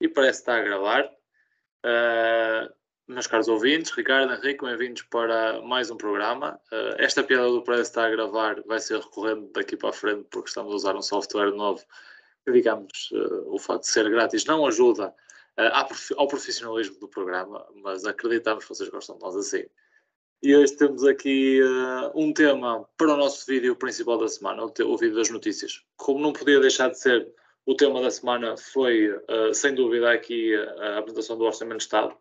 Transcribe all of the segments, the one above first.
e parece estar a gravar. Uh, meus caros ouvintes, Ricardo, Henrique, bem-vindos para mais um programa. Uh, esta piada do parece estar a gravar vai ser recorrente daqui para a frente, porque estamos a usar um software novo que, digamos, uh, o facto de ser grátis não ajuda ao profissionalismo do programa, mas acreditamos que vocês gostam de nós assim. E hoje temos aqui um tema para o nosso vídeo principal da semana, o vídeo das notícias. Como não podia deixar de ser o tema da semana foi, uh, sem dúvida, aqui a apresentação do Orçamento de Estado.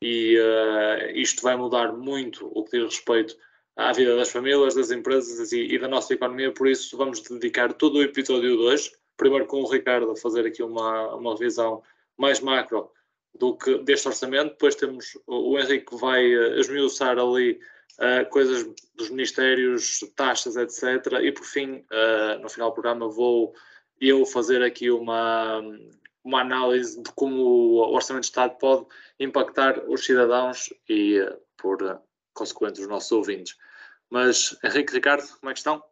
E uh, isto vai mudar muito o que diz respeito à vida das famílias, das empresas e, e, da nossa economia, por isso vamos dedicar todo o episódio de hoje, primeiro com o Ricardo a fazer aqui uma, uma revisão mais macro do que deste orçamento, depois temos o, o Henrique que vai uh, esmiuçar ali uh, coisas dos ministérios, taxas, etc. E por fim, uh, no final do programa, vou eu fazer aqui uma, uma análise de como o Orçamento de Estado pode impactar os cidadãos e, eh, por eh, consequente, os nossos ouvintes. Mas, Henrique, Ricardo, como é que estão?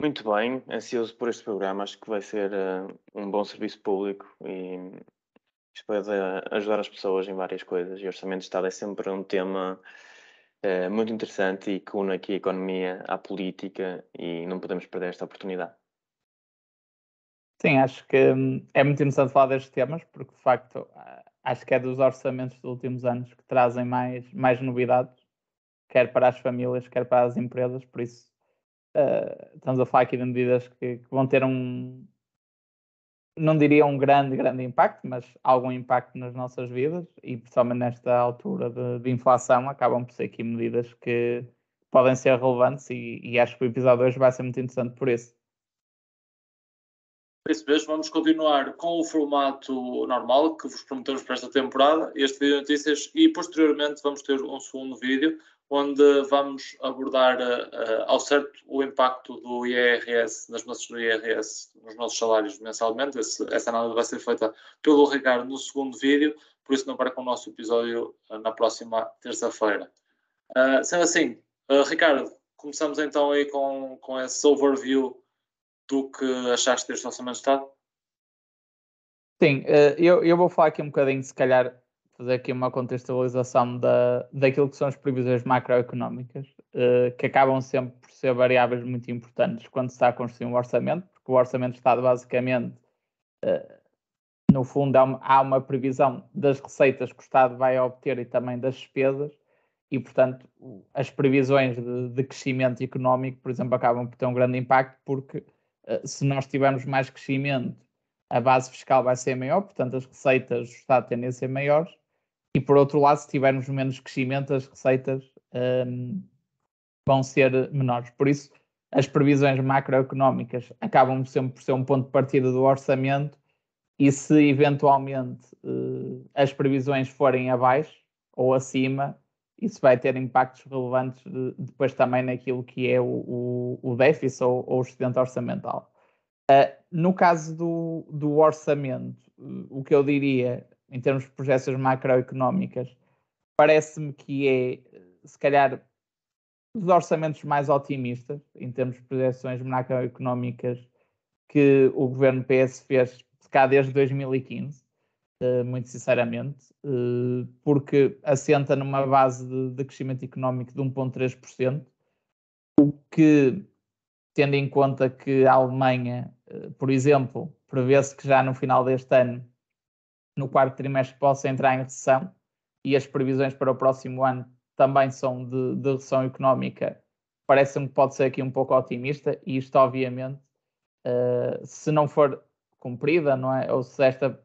Muito bem, ansioso por este programa. Acho que vai ser uh, um bom serviço público e isto pode ajudar as pessoas em várias coisas. E o Orçamento de Estado é sempre um tema uh, muito interessante e que une aqui a economia à política e não podemos perder esta oportunidade. Sim, acho que hum, é muito interessante falar destes temas, porque de facto acho que é dos orçamentos dos últimos anos que trazem mais, mais novidades, quer para as famílias, quer para as empresas, por isso uh, estamos a falar aqui de medidas que, que, vão ter um, não diria um grande, grande impacto, mas algum impacto nas nossas vidas e principalmente nesta altura de, de inflação acabam por ser aqui medidas que podem ser relevantes e, e acho que o episódio hoje vai ser muito interessante por isso. Por isso mesmo, vamos continuar com o formato normal que vos prometemos para esta temporada, este vídeo de notícias, e posteriormente vamos ter um segundo vídeo onde vamos abordar uh, ao certo o impacto do IRS, nas mudanças do IRS, nos nossos salários mensalmente. Esse, essa análise vai ser feita pelo Ricardo no segundo vídeo, por isso não percam o nosso episódio uh, na próxima terça-feira. Uh, sendo assim, Ricardo, começamos então aí com, com esse overview do que achaste deste orçamento de Estado? Sim, eh, eu, eu vou falar aqui um bocadinho, se calhar, fazer aqui uma contextualização da, daquilo que são as previsões macroeconómicas, eh, que acabam sempre por ser variáveis muito importantes quando se está a construir um orçamento, porque o orçamento de Estado, basicamente, eh, no fundo, há uma previsão das receitas que o Estado vai obter e também das despesas, e, portanto, as previsões de, de crescimento económico, por exemplo, acabam por ter um grande impacto, porque se nós tivermos mais crescimento, a base fiscal vai ser maior, portanto, as receitas do Estado tendem a ser maiores, e por outro lado, se tivermos menos crescimento, as receitas um, ehm, vão ser menores. Por isso, as previsões macroeconómicas acabam sempre por ser um ponto de partida do orçamento, e se eventualmente uh, as previsões forem abaixo ou acima, isso vai ter impactos relevantes de, depois também naquilo que é o, o, o déficit ou, ou, o excedente orçamental. Uh, no caso do, do orçamento, o que eu diria em termos de projeções macroeconómicas, parece-me que é, se calhar, dos orçamentos mais otimistas em termos de projeções macroeconómicas que o governo PS fez cá desde 2015. Eh, muito sinceramente, eh, porque assenta numa base de, de crescimento económico de 1,3%, o que, tendo em conta que a Alemanha, eh, por exemplo, prevê-se que já no final deste ano, no quarto trimestre, possa entrar em recessão, e as previsões para o próximo ano também são de, de recessão económica, parece-me que pode ser aqui um pouco otimista, e isto, obviamente, se não for cumprida, não é? Ou se esta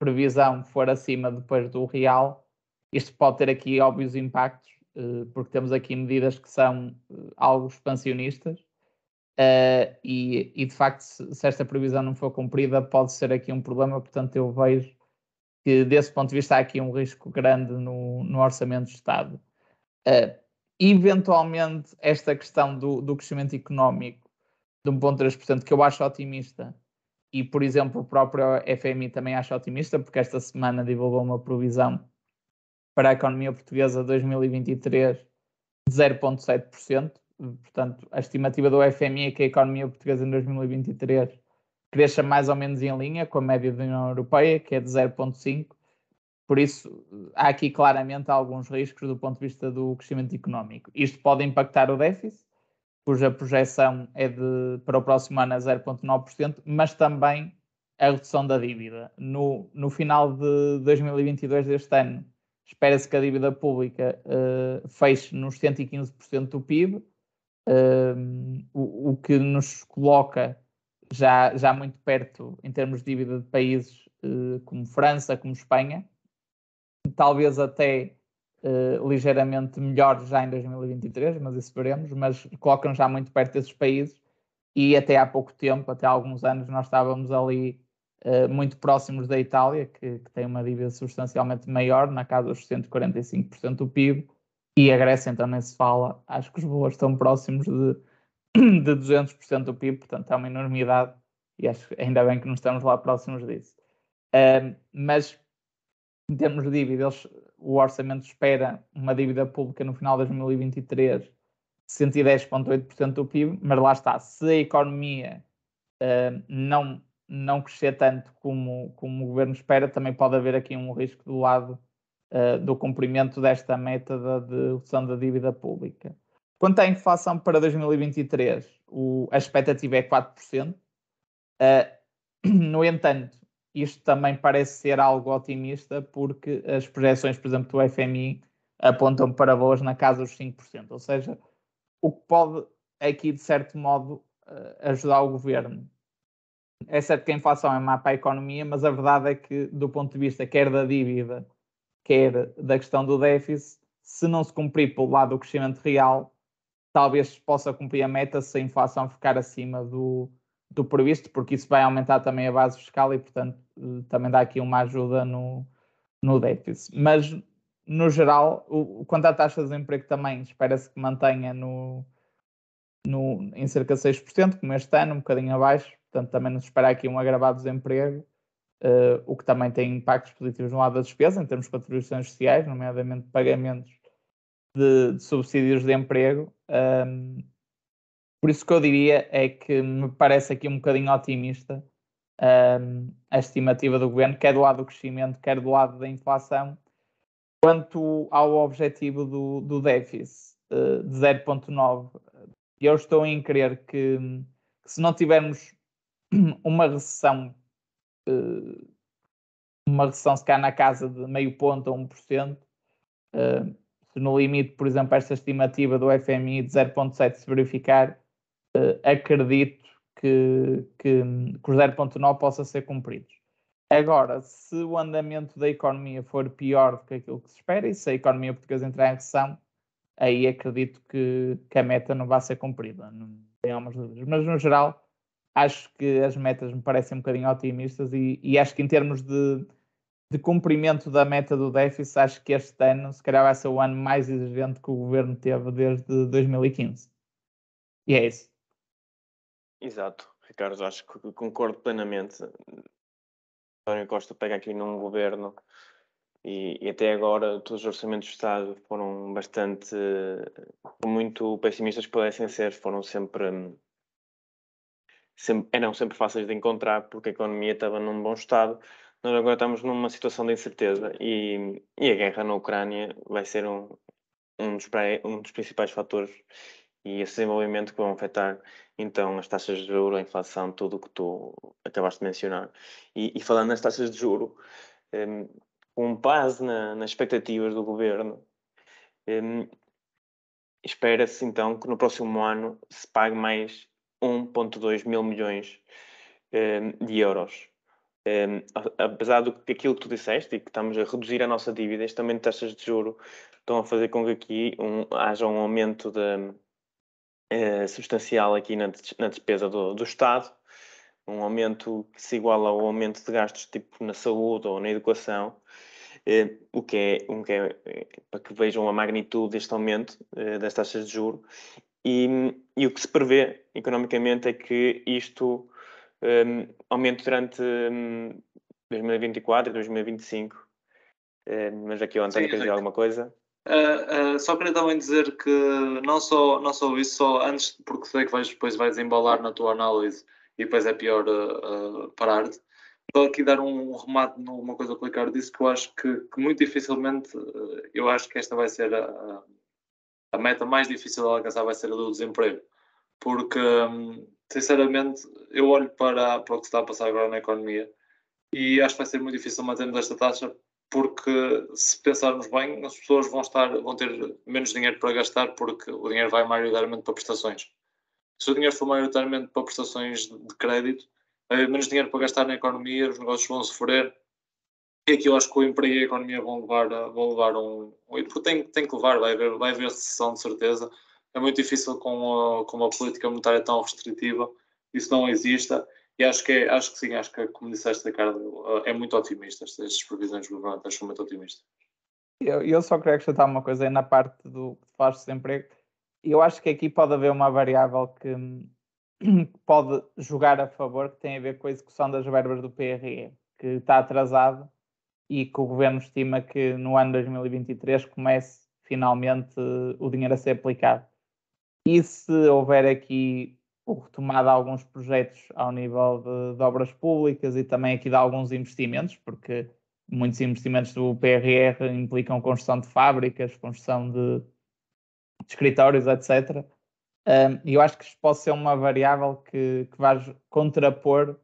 previsão for acima depois do real, isto pode ter aqui óbvios impactos, eh, porque temos aqui medidas que são eh, algo expansionistas. Uh, e, de facto, se, esta previsão não for cumprida, pode ser aqui um problema. Portanto, eu vejo que, desse ponto de vista, há aqui um risco grande no, no orçamento do Estado. Eventualmente, esta questão do, do crescimento económico de 1,3%, que eu acho otimista, e, por exemplo, o próprio FMI também acha otimista, porque esta semana divulgou uma provisão para a economia portuguesa 2023 de 0,7%. Portanto, a estimativa do FMI é que a economia portuguesa em 2023 cresça mais ou menos em linha com a média da União Europeia, que é de 0,5. Por isso, há aqui claramente alguns riscos do ponto de vista do crescimento económico. Isto pode impactar o déficit, cuja projeção é de, para o próximo ano a 0,9%, mas também a redução da dívida. No, no final de 2022 deste ano, espera-se que a dívida pública uh, feche nos 115% do PIB, uh, o, o, que nos coloca já, já muito perto em termos de dívida de países uh, como França, como Espanha, talvez até uh, ligeiramente melhor já em 2023, mas isso veremos, mas colocam já muito perto desses países e até há pouco tempo, até há alguns anos, nós estávamos ali uh, muito próximos da Itália, que, que, tem uma dívida substancialmente maior, na casa dos 145% do PIB, e a Grécia então nem se fala, acho que os valores estão próximos de de 200% do PIB, portanto é uma enormidade e acho que ainda bem que não estamos lá próximos disso. Uh, mas em termos de dívida, eles, o orçamento espera uma dívida pública no final de 2023 de 110,8% do PIB, mas lá está, se a economia uh, não, não crescer tanto como, como o governo espera, também pode haver aqui um risco do lado uh, do cumprimento desta meta de redução da dívida pública. Quanto à inflação para 2023, o, a expectativa é 4%. Uh, ah, no entanto, isto também parece ser algo otimista, porque as projeções, por exemplo, do FMI apontam para valores na casa dos 5%. Ou seja, o que pode aqui, de certo modo, uh, ajudar o governo. É certo que a inflação é má para a economia, mas a verdade é que, do ponto de vista quer da dívida, quer da questão do déficit, se não se cumprir pelo lado do crescimento real, talvez possa cumprir a meta se a inflação ficar acima do, do previsto, porque isso vai aumentar também a base fiscal e, portanto, eh, também dá aqui uma ajuda no, no déficit. Mas, no geral, o, quanto à taxa de desemprego também, espera-se que mantenha no, no, em cerca de 6%, como este ano, um bocadinho abaixo, portanto, também nos espera aqui um agravado desemprego, uh, o que também tem impactos positivos no lado da despesa, em termos de contribuições sociais, nomeadamente pagamentos de, de subsídios de emprego. Um, por isso que eu diria é que me parece aqui um bocadinho otimista um, a estimativa do governo, quer do lado do crescimento, quer do lado da inflação, quanto ao objetivo do, do déficit uh, de 0,9. Eu estou em crer que, que, se não tivermos uma recessão, uh, uma recessão se cá na casa de meio ponto a 1%, uh, se no limite, por exemplo, esta estimativa do FMI de 0,7 se verificar, acredito que, que, que os 0,9 possa ser cumpridos. Agora, se o andamento da economia for pior do que aquilo que se espera e se a economia portuguesa entrar em recessão, aí acredito que, que a meta não vai ser cumprida. Não algumas dúvidas. Mas, no geral, acho que as metas me parecem um bocadinho otimistas e, e acho que em termos de de cumprimento da meta do déficit, acho que este ano, se calhar, vai ser o ano mais exigente que o governo teve desde 2015. E é isso. Exato, Ricardo, acho que concordo plenamente. António Costa pega aqui num governo e, e, até agora todos os orçamentos do Estado foram bastante, muito pessimistas que pudessem ser, foram sempre, sempre eram sempre fáceis de encontrar porque a economia estava num bom estado nós agora estamos numa situação de incerteza e, e a guerra na Ucrânia vai ser um, um, dos, um dos principais fatores e esse desenvolvimento que vão afetar então as taxas de juros, a inflação, tudo o que tu acabaste de mencionar. E, e falando nas taxas de juros, um, com base na, nas expectativas do governo, um, espera-se então que no próximo ano se pague mais 1,2 mil milhões um, de euros um, apesar do aquilo que tu disseste e que estamos a reduzir a nossa dívida, este aumento de taxas de juro estão a fazer com que aqui um, haja um aumento de, uh, substancial aqui na, na despesa do, do, Estado, um aumento que se iguala ao aumento de gastos tipo na saúde ou na educação, uh, o que é, um, que é eh, para que vejam a magnitude deste aumento uh, das taxas de juro e, e o que se prevê economicamente é que isto um, aumento durante um, 2024 e 2025. Um, mas aqui o António quer dizer alguma coisa? Uh, uh, só queria também dizer que não só, não só isso, só antes, porque sei que vais, depois vais embalar na tua análise e depois é pior uh, parar-te. Vou aqui dar um remate numa coisa que o Ricardo disse, que eu acho que, que muito dificilmente, eu acho que esta vai ser a, a meta mais difícil de alcançar, vai ser a do desemprego. Porque, um, sinceramente, eu olho para, para o que está a passar agora na economia e acho que vai ser muito difícil mantermos esta taxa porque se pensarmos bem, as pessoas vão, estar, vão ter menos dinheiro para gastar porque o dinheiro vai maioritariamente para prestações. Se o dinheiro for maioritariamente para prestações de crédito, vai haver menos dinheiro para gastar na economia, os negócios vão sofrer. E aqui eu acho que o emprego e a economia vão levar, vão levar um. Porque tem, tem que levar, vai haver, vai haver recessão de certeza. É muito difícil com, a, com uma política monetária tão restritiva, isso não exista e acho que, é, acho que sim, acho que, como disseste, Ricardo, é muito otimista. Estas previsões governamentais são muito otimistas. Eu, eu só queria acrescentar uma coisa aí na parte do que faz de desemprego. Eu acho que aqui pode haver uma variável que, que pode jogar a favor, que tem a ver com a execução das verbas do PRE, que está atrasado e que o governo estima que no ano 2023 comece finalmente o dinheiro a ser aplicado. E se houver aqui retomada de alguns projetos ao nível de, de, obras públicas e também aqui de alguns investimentos, porque muitos investimentos do PRR implicam construção de fábricas, construção de, de escritórios, etc. E eu acho que isto pode ser uma variável que, que vai contrapor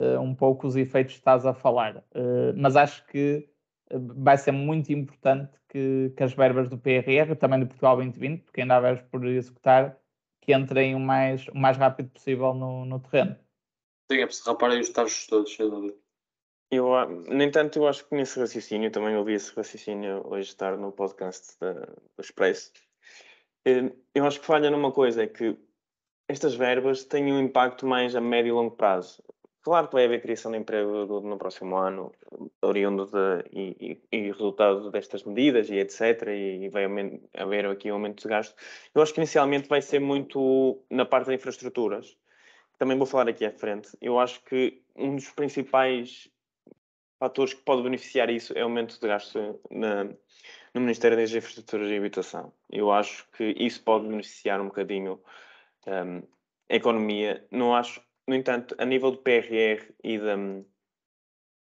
uh, um pouco os efeitos que estás a falar. Uh, mas acho que vai ser muito importante que, que, as verbas do PRR, também do Portugal 2020, porque ainda há verbas por executar, que entrem o mais, o mais rápido possível no, no terreno. Sim, é preciso raparem os estágios todos, sem dúvida. Eu, ah, no entanto, eu acho que nesse raciocínio, também ouvi esse raciocínio hoje estar no podcast da, do Expresso, eh, eu acho que falha numa coisa, é que estas verbas têm um impacto mais a médio e longo prazo. Claro que vai haver criação de emprego no próximo ano, oriundo de, e, e, e, resultado destas medidas e etc. E, vai haver aqui um aumento de gasto. Eu acho que inicialmente vai ser muito na parte das infraestruturas. Também vou falar aqui à frente. Eu acho que um dos principais fatores que pode beneficiar isso é o aumento de gasto na, no Ministério das Infraestruturas e Habitação. Eu acho que isso pode beneficiar um bocadinho um, a economia. Não acho no entanto, a nível do PRR e, da,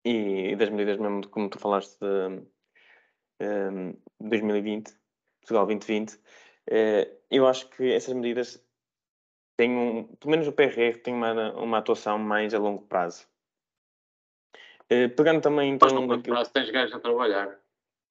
e das medidas mesmo como tu falaste de um, 2020, Portugal 2020, uh, eh, eu acho que essas medidas têm um, pelo menos o PRR tem uma, uma atuação mais a longo prazo. Uh, pegando também então. Mas no curto prazo tens gajos a trabalhar.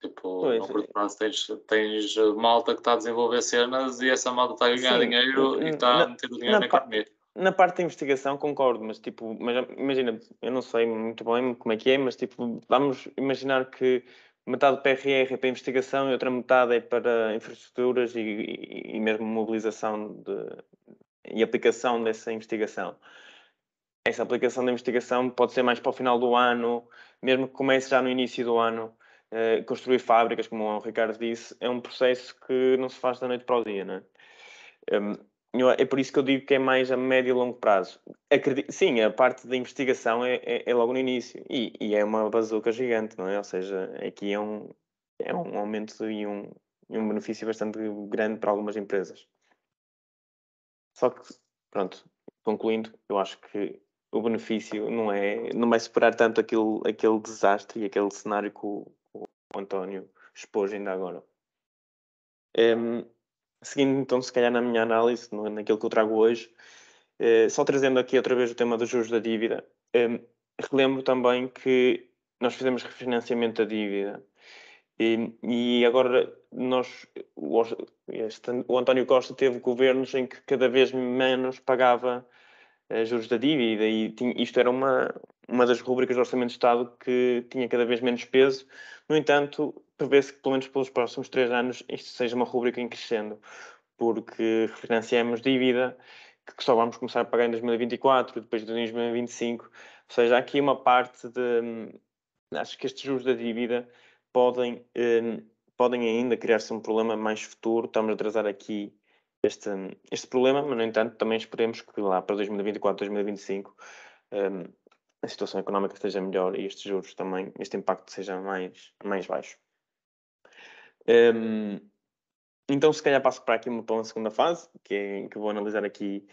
Tipo, pois, no curto prazo tens, tens malta que está a desenvolver cenas e essa malta está a ganhar sim, dinheiro e está a meter o dinheiro na, na economia. Na parte da investigação concordo, mas tipo, mas, imagina, eu não sei muito bem como é que é, mas tipo, vamos imaginar que metade do PRR é para investigação e outra metade é para infraestruturas e, e, e mesmo mobilização de, e aplicação dessa investigação. Essa aplicação da investigação pode ser mais para o final do ano, mesmo que comece já no início do ano. Uh, construir fábricas, como o Ricardo disse, é um processo que não se faz da noite para o dia, não é? Um, é por isso que eu digo que é mais a médio e longo prazo. Acredito, sim, a parte da investigação é, é, é logo no início e, e, é uma bazuca gigante, não é? Ou seja, aqui é um, é um aumento e um, e um benefício bastante grande para algumas empresas. Só que, pronto, concluindo, eu acho que o benefício não é não vai superar tanto aquele, aquele desastre e aquele cenário que o, o António expôs ainda agora. Um, seguindo então, se calhar, na minha análise, naquilo que eu trago hoje, eh, só trazendo aqui outra vez o tema dos juros da dívida, eh, relembro também que nós fizemos refinanciamento da dívida e, e agora nós, o, este, o António Costa teve governos em que cada vez menos pagava eh, juros da dívida e tinha, isto era uma, uma das rubricas do Orçamento de Estado que tinha cada vez menos peso. No entanto, prevê-se que, pelo menos pelos próximos três anos, isto seja uma rubrica em crescendo, porque refinanciamos dívida que só vamos começar a pagar em 2024, depois de 2025. Ou seja, há aqui uma parte de. Acho que estes juros da dívida podem, eh, podem ainda criar-se um problema mais futuro. Estamos a atrasar aqui este, este problema, mas, no entanto, também esperemos que lá para 2024, 2025. Eh, a situação económica esteja melhor e estes juros também, este impacto seja mais, mais baixo. Um, então, se calhar passo para aqui para uma segunda fase, que, é, que vou analisar aqui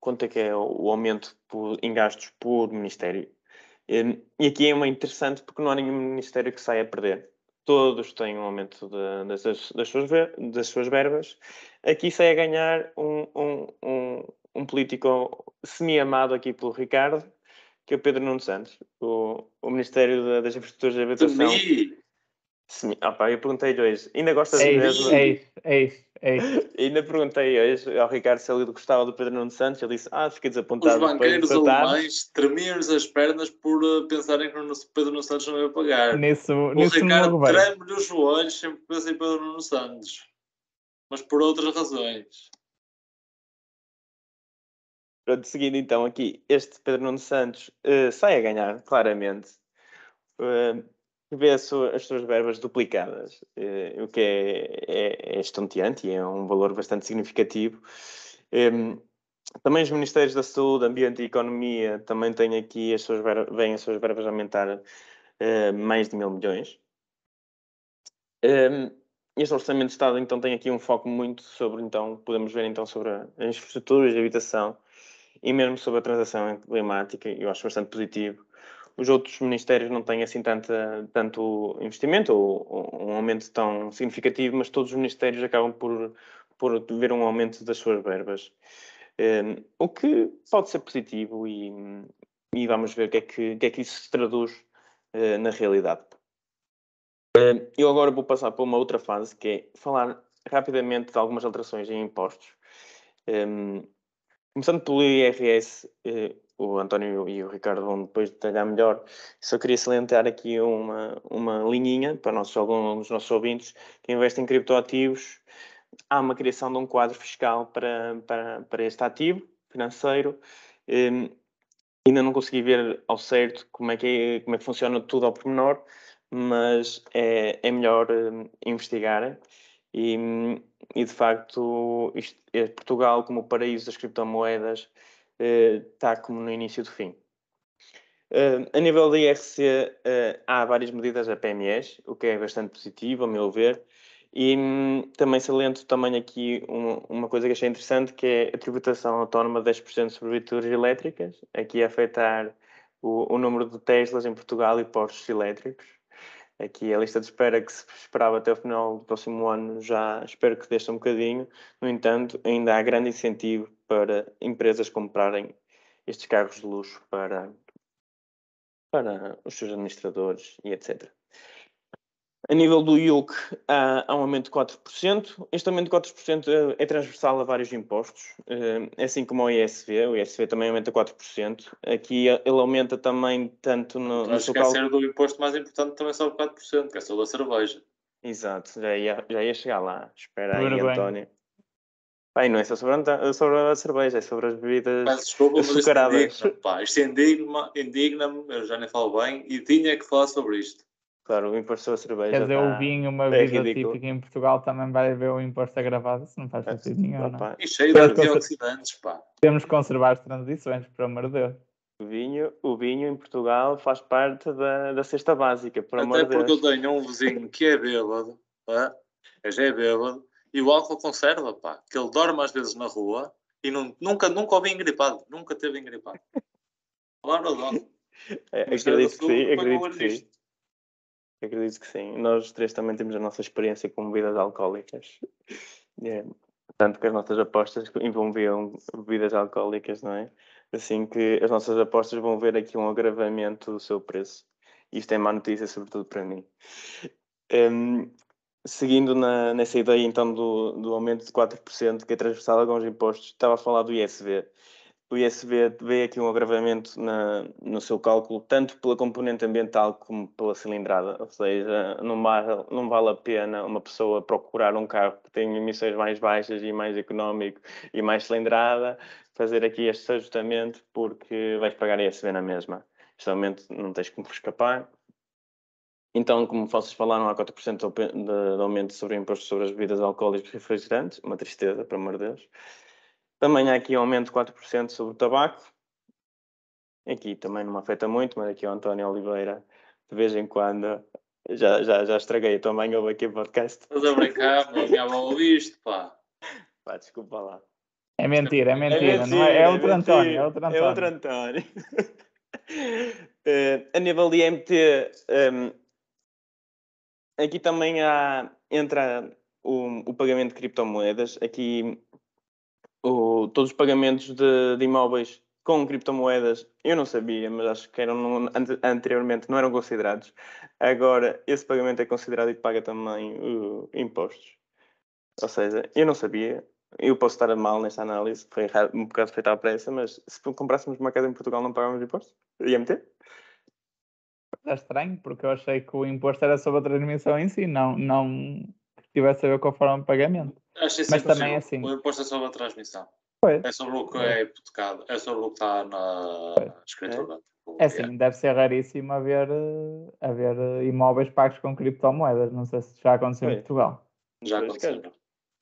quanto é que é o aumento por, em gastos por ministério. E, e aqui é uma interessante porque não há nenhum ministério que saia a perder. Todos têm um aumento de, das, das, suas, das suas verbas. Aqui sai a ganhar um, um, um, um político semi-amado aqui pelo Ricardo, que é o Pedro Nuno Santos, o, o Ministério das Infraestruturas de Habitação. Sim, opa, eu perguntei-lhe hoje, ainda gosta é de mesmo? É isso, é isso, é isso. Ainda perguntei hoje ao Ricardo se ele gostava do Pedro Nuno Santos, ele disse, ah, fiquei desapontado. Os banqueiros alemães tremiam-lhes as pernas por uh, pensarem que o Pedro Nuno Santos não ia pagar. Nisso, o nisso Ricardo treme-lhe os joelhos sempre pensa em Pedro Nuno Santos, mas por outras razões. Pronto, seguindo então aqui, este Pedro Nuno Santos uh, sai a ganhar, claramente. Uh, vê as suas verbas duplicadas, uh, o que é, é, é estonteante e é um valor bastante significativo. Um, também os Ministérios da Saúde, Ambiente e Economia também têm aqui as suas verbas, vêm as suas verbas aumentar mais de mil milhões. Um, este Orçamento de Estado então tem aqui um foco muito sobre, então, podemos ver então sobre as infraestruturas de habitação, e mesmo sobre a transação climática, eu acho bastante positivo. Os outros ministérios não têm assim tanta, tanto investimento ou, ou um aumento tão significativo, mas todos os ministérios acabam por, por ver um aumento das suas verbas. Um, o que pode ser positivo e, e vamos ver o que é que, que, é que isso se traduz uh, na realidade. Uh, eu agora vou passar para uma outra fase, que é falar rapidamente de algumas alterações em impostos. Um, Começando pelo IRS, eh, o António e o Ricardo vão depois detalhar melhor. Só queria salientar aqui uma, uma linhinha para nossos, alguns nossos ouvintes que investem em criptoativos. Há uma criação de um quadro fiscal para, para, para este ativo financeiro. Eh, ainda não consegui ver ao certo como é que, é, como é que funciona tudo ao pormenor, mas é, é melhor eh, investigar. E, e de facto, isto, é Portugal, como o paraíso das criptomoedas, eh, está como no início do fim. Uh, a nível da IRC, uh, há várias medidas da PMEs, o que é bastante positivo, a meu ver, e um, também saliento também aqui uma, uma, coisa que achei interessante, que é a tributação autónoma de 10% sobre viaturas elétricas, aqui a afetar o, o número de Teslas em Portugal e postos elétricos, Aqui a lista de espera que se esperava até o final do próximo ano já espero que deixe um bocadinho. No entanto, ainda há grande incentivo para empresas comprarem estes carros de luxo para, para os seus administradores e etc. A nível do IUC, há, há um aumento de 4%. Este aumento de 4% é transversal a vários impostos, é assim como o ISV. O ISV também aumenta 4%. Aqui ele aumenta também tanto no. Não esquecer do imposto mais importante também sobe 4%, que é sobre a cerveja. Exato, já ia, já ia chegar lá. Espera aí, bem. António. Bem, não é só sobre a, sobre a cerveja, é sobre as bebidas Mas, desculpa, açucaradas. Isto indigna-me, indigna eu já nem falo bem, e tinha que falar sobre isto. Claro, o imposto sobre a cerveja. Quer dizer, tá... o vinho, uma é bebida típica em Portugal, também vai haver o imposto agravado, isso não faz é, sentido nenhum. Não. E cheio de antioxidantes, pá. Temos que conservar as transições, por amor de Deus. O vinho, o vinho em Portugal faz parte da, da cesta básica, por amor de Deus. Até porque eu tenho um vizinho que é bêbado, pá, já é bêbado, e o álcool conserva, pá, que ele dorme às vezes na rua e não, nunca, nunca ouvi engripado, nunca teve engripado. Claro, não. É, acredito que sim, acredito que sim. Acredito que sim. Nós três também temos a nossa experiência com bebidas alcoólicas. É, tanto que as nossas apostas envolviam bebidas alcoólicas, não é? Assim que as nossas apostas vão ver aqui um agravamento do seu preço. Isto é má notícia, sobretudo para mim. Um, seguindo na, nessa ideia então do, do aumento de 4%, que é transversal a alguns impostos, estava a falar do ISV o ISB vê aqui um agravamento na, no seu cálculo, tanto pela componente ambiental como pela cilindrada, ou seja, não vale, não vale a pena uma pessoa procurar um carro que tenha emissões mais baixas e mais económico e mais cilindrada, fazer aqui este ajustamento porque vais pagar ISB na mesma. Este aumento não tens como escapar. Então, como vocês falaram, há 4% de, aumento sobre o imposto sobre as bebidas alcoólicas e refrigerantes, uma tristeza, pelo amor de Deus. Também há aqui um aumento de 4% sobre o tabaco. Aqui também não me afeta muito, mas aqui o António Oliveira, de vez em quando, já, já, já estraguei a tua mãe, ouve aqui o podcast. Estás a brincar, meu, já ouviste, pá. Pá, desculpa lá. É mentira, é mentira. É, mentira, não é, é outro António. É outro António. É outro António. uh, a nível de IMT, um, ehm, aqui também há, entra o, o pagamento de criptomoedas. Aqui o, todos os pagamentos de, de, imóveis com criptomoedas, eu não sabia, mas acho que eram anteriormente não eram considerados. Agora, esse pagamento é considerado e paga também uh, impostos. Ou seja, eu não sabia, eu posso estar mal nesta análise, foi um bocado feita à pressa, mas se comprássemos uma casa em Portugal não pagávamos impostos? IMT? É estranho, porque eu achei que o imposto era sobre a transmissão em si, não, não a ver com a forma de pagamento. Achei mas também é assim. O imposto é sobre a transmissão. Pois. É sobre o que é hipotecado, é sobre o que está na escritura. É, é assim, deve ser raríssimo haver, haver imóveis pagos com criptomoedas. Não sei se já aconteceu em Portugal. Já aconteceu.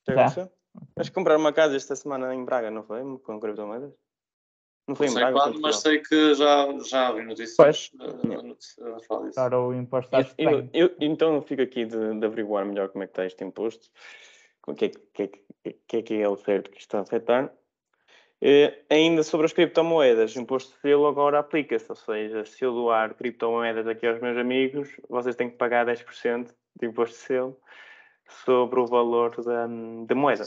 Já aconteceu? Mas comprar uma casa esta semana em Braga, não foi? Com criptomoedas? Não foi não em Braga? Quando, mas sei que já, já vi notícias pois. a, falar disso. Claro, o imposto está eu, eu, Então fico aqui de, de, averiguar melhor como é que está este imposto, o que é que, que, que, é que é o certo que está a afetar. Uh, ainda sobre as criptomoedas, o imposto de selo agora aplica-se, ou seja, se eu doar criptomoedas aqui aos meus amigos, vocês têm que pagar 10% de imposto de selo sobre o valor da, da moeda.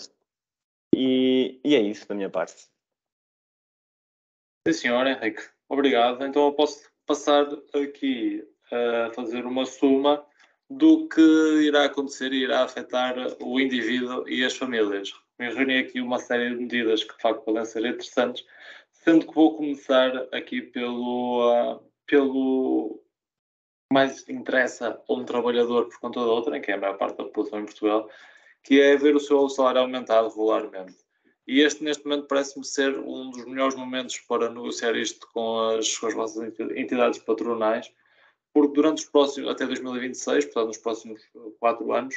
E, e é isso da minha parte. Sim, senhor Henrique. Obrigado. Então eu posso passar aqui a fazer uma soma do que irá acontecer e irá afetar o indivíduo e as famílias. Eu reuni aqui uma série de medidas que de facto podem ser interessantes, sendo que vou começar aqui pelo, uh, pelo mais interessa a um trabalhador por conta da outra, que é a maior parte da população em Portugal, que é ver o seu salário aumentado regularmente. E este, neste momento, parece-me ser um dos melhores momentos para negociar isto com as, com as vossas entidades patronais, porque durante os próximos, até 2026, portanto, nos próximos quatro anos,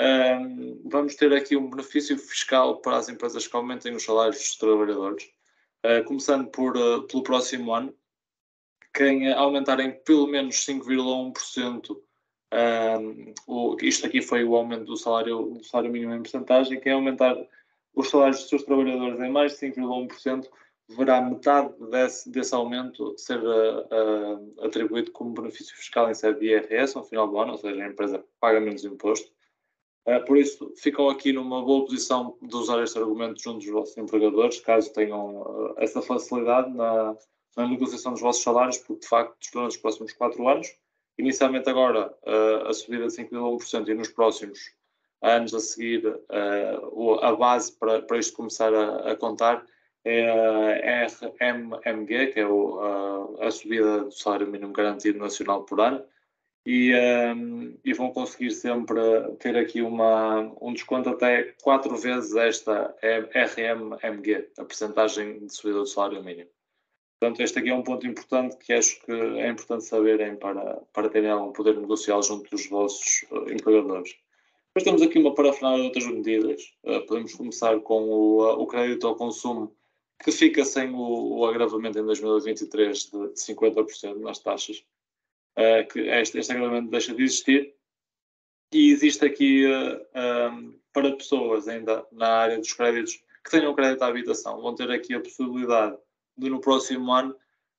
um, vamos ter aqui um benefício fiscal para as empresas que aumentem os salários dos trabalhadores, uh, começando por, uh, pelo próximo ano, quem aumentar em pelo menos 5,1%, um, isto aqui foi o aumento do salário, do salário mínimo em porcentagem, quem aumentar os salários dos seus trabalhadores em mais de 5,1%, verá metade desse, desse aumento ser uh, uh, atribuído como benefício fiscal em sede de IRS no final do ano, ou seja, a empresa paga menos imposto. Uh, por isso, ficam aqui numa boa posição de usar este argumento junto dos vossos empregadores, caso tenham essa facilidade na, na negociação dos vossos salários, porque de facto, durante os próximos quatro anos, inicialmente agora a subida de 5,1% e nos próximos anos a seguir uh, a base para, para isto começar a, a contar é a RMMG, que é o, a, a, subida do salário mínimo garantido nacional por ano, e, um, e, vão conseguir sempre ter aqui uma, um desconto até quatro vezes esta RMMG, a percentagem de subida do salário mínimo. Portanto, este aqui é um ponto importante que acho que é importante saberem para, para terem algum poder negocial junto dos vossos empregadores. Depois temos aqui uma parafernália de outras medidas. Uh, podemos começar com o, uh, o crédito ao consumo, que fica sem o, o agravamento em 2023 de, de 50% nas taxas. Uh, que este, este agravamento deixa de existir. E existe aqui, um, para pessoas ainda na área dos créditos que tenham crédito à habitação, vão ter aqui a possibilidade de no próximo ano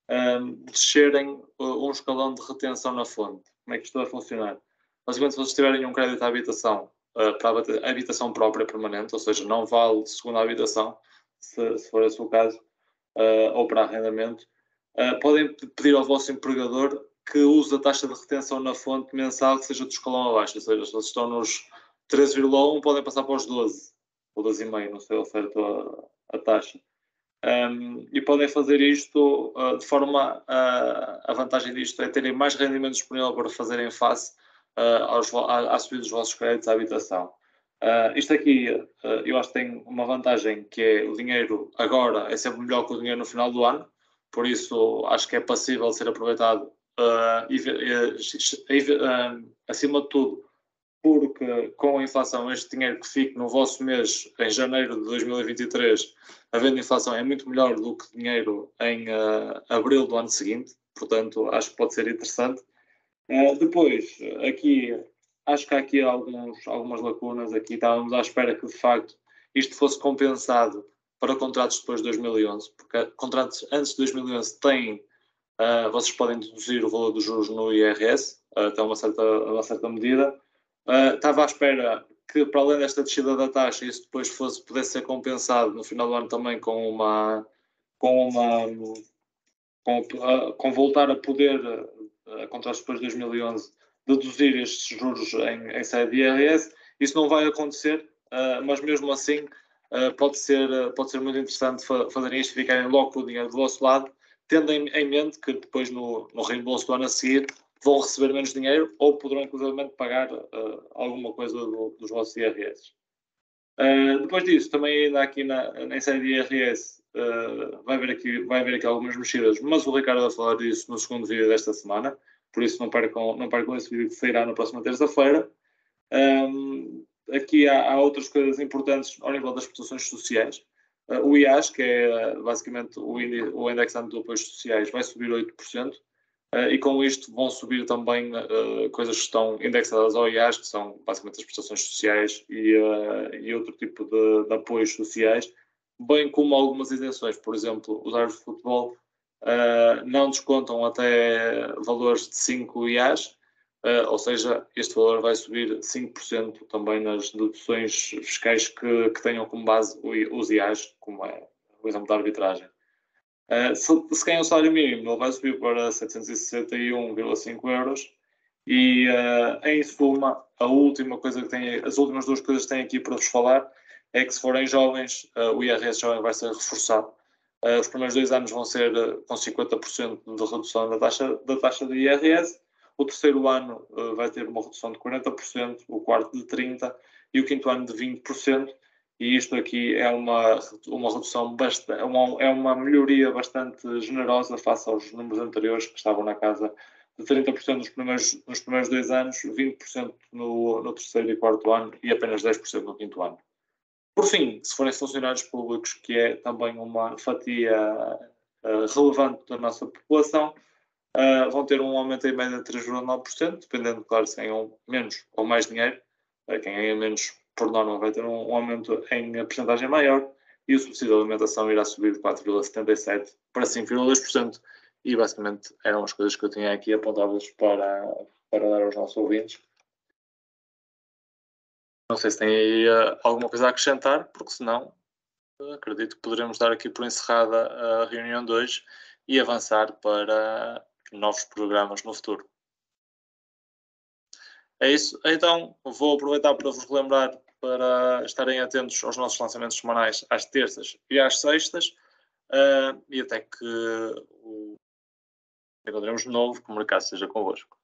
um, descerem um escalão de retenção na fonte. Como é que isto vai funcionar? Basicamente, se vocês tiverem um crédito à habitação uh, para a habitação própria permanente, ou seja, não vale segunda habitação, se, se for esse o caso, uh, ou para arrendamento, uh, podem pedir ao vosso empregador que use a taxa de retenção na fonte mensal que seja do escalão abaixo, ou seja, se vocês estão nos 13,1 podem passar para os 12, ou 12,5, não sei ao certo a, a taxa. Um, e podem fazer isto uh, de forma uh, a vantagem disto é terem mais rendimento disponível para fazerem face aos, à, à vossos créditos à habitação. isto aqui eu acho que tem uma vantagem que é o dinheiro agora é sempre melhor que o dinheiro no final do ano, por isso acho que é passível ser aproveitado e, acima de tudo porque com a inflação, este dinheiro que fica no vosso mês em janeiro de 2023, havendo inflação, é muito melhor do que dinheiro em uh, abril do ano seguinte, portanto, acho que pode ser interessante. Uh, depois, aqui, acho que há aqui alguns, algumas lacunas, aqui estávamos à espera que, de facto, isto fosse compensado para contratos depois de 2011, porque contratos antes de 2011 têm, uh, vocês podem deduzir o valor dos juros no IRS, uh, até uma certa, uma certa medida. Uh, estava à espera que, para além desta descida da taxa, isso depois fosse, pudesse ser compensado no final do ano também com uma. Com uma com, com voltar a poder, contratos depois de 2011, deduzir estes juros em, em sede de IRS. Isso não vai acontecer, uh, mas mesmo assim uh, pode, ser, uh, pode ser muito interessante fa fazerem isto ficarem logo com o dinheiro do vosso lado, tendo em, em mente que depois no, no reembolso do ano a seguir vão receber menos dinheiro ou poderão inclusive pagar alguma coisa do, dos vossos IRS. depois disso, também ainda aqui na, na série de IRS vai, haver aqui, vai haver aqui algumas mexidas, mas o Ricardo vai falar disso no segundo vídeo desta semana por isso não percam, não percam esse vídeo que sairá na próxima terça-feira. Um, aqui há, há, outras coisas importantes ao nível das prestações sociais. Uh, o IAS, que é basicamente o, o indexante de apoios sociais, vai subir 8%, uh, e com isto vão subir também uh, coisas que estão indexadas ao IAS, que são basicamente as prestações sociais e, e outro tipo de, de apoios sociais, bem como algumas isenções, por exemplo, os árbitros de futebol uh, não descontam até valores de 5 IAs, uh, ou seja, este valor vai subir 5% também nas deduções fiscais que, que tenham como base os IAs, como é o exemplo da arbitragem. Uh, se, se ganha o salário mínimo, ele vai subir para 761,5 euros. E uh, em suma, a última coisa que tem, as últimas duas coisas que tenho aqui para vos falar é que se forem jovens, uh, o IRS jovem vai ser reforçado Uh, os primeiros dois anos vão ser uh, com 50% de redução da taxa, da taxa de IRS. O terceiro ano vai ter uma redução de 40%, o quarto de 30% e o quinto ano de 20%. E isto aqui é uma, uma redução bastante, é é uma melhoria bastante generosa face aos números anteriores que estavam na casa de 30% nos primeiros, nos primeiros dois anos, 20% no, no terceiro e quarto ano e apenas 10% no quinto ano. Por fim, se forem funcionários públicos, que é também uma fatia uh, relevante da nossa população, uh, vão ter um aumento em média de 3,9%, dependendo, claro, se ganham menos ou mais dinheiro. Uh, quem ganha menos, por norma, vai ter um, um aumento em porcentagem maior e o subsídio de alimentação irá subir de 4,77% para 5,2%. E basicamente eram as coisas que eu tinha aqui apontadas para, para dar aos nossos ouvintes. Não sei se tem aí uh, alguma coisa a acrescentar, porque senão uh, acredito que poderemos dar aqui por encerrada a reunião de hoje e avançar para novos programas no futuro. É isso. Então, vou aproveitar para vos lembrar para estarem atentos aos nossos lançamentos semanais às terças e às sextas uh, e até que o encontremos de novo, que o mercado seja convosco.